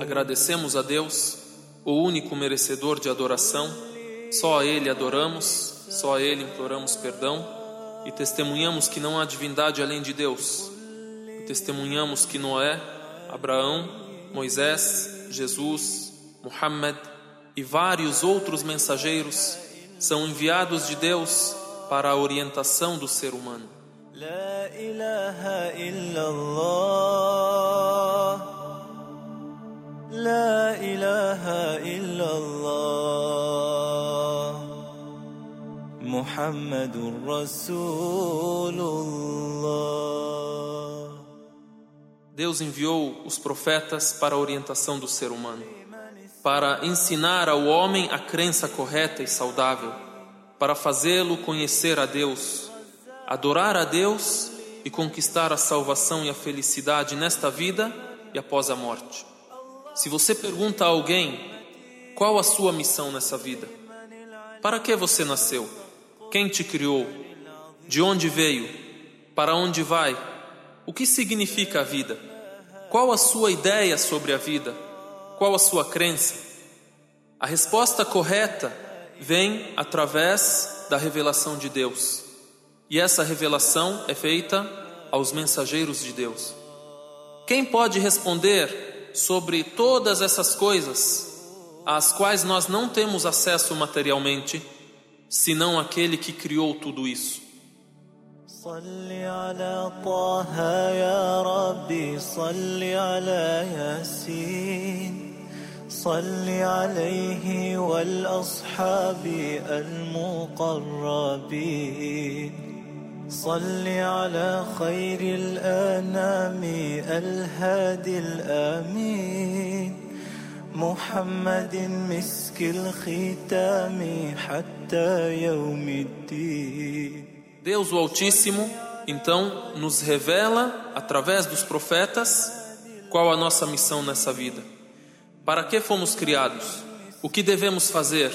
Agradecemos a Deus, o único merecedor de adoração, só a Ele adoramos, só a Ele imploramos perdão e testemunhamos que não há divindade além de Deus. E testemunhamos que Noé, Abraão, Moisés, Jesus, Muhammad e vários outros mensageiros são enviados de Deus para a orientação do ser humano. La ilaha illallah. إلا الله محمد رسول الله Deus enviou os profetas para a orientação do ser humano, para ensinar ao homem a crença correta e saudável, para fazê-lo conhecer a Deus, adorar a Deus e conquistar a salvação e a felicidade nesta vida e após a morte. Se você pergunta a alguém qual a sua missão nessa vida, para que você nasceu? Quem te criou? De onde veio? Para onde vai? O que significa a vida? Qual a sua ideia sobre a vida? Qual a sua crença? A resposta correta vem através da revelação de Deus. E essa revelação é feita aos mensageiros de Deus. Quem pode responder sobre todas essas coisas às quais nós não temos acesso materialmente, senão aquele que criou tudo isso? صل على طه يا ربي صل على ياسين صل عليه والأصحاب المقربين صل على خير الأنام الهادي الآمين محمد مسك الختام حتى يوم الدين Deus o Altíssimo, então, nos revela, através dos profetas, qual a nossa missão nessa vida. Para que fomos criados? O que devemos fazer?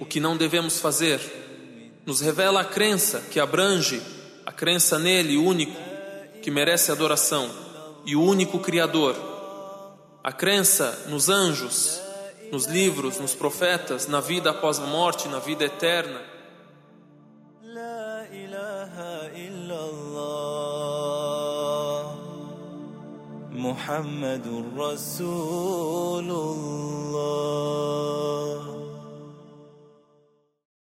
O que não devemos fazer? Nos revela a crença que abrange a crença nele, único, que merece adoração, e o único Criador. A crença nos anjos, nos livros, nos profetas, na vida após a morte, na vida eterna. لا إله إلا الله محمد رسول الله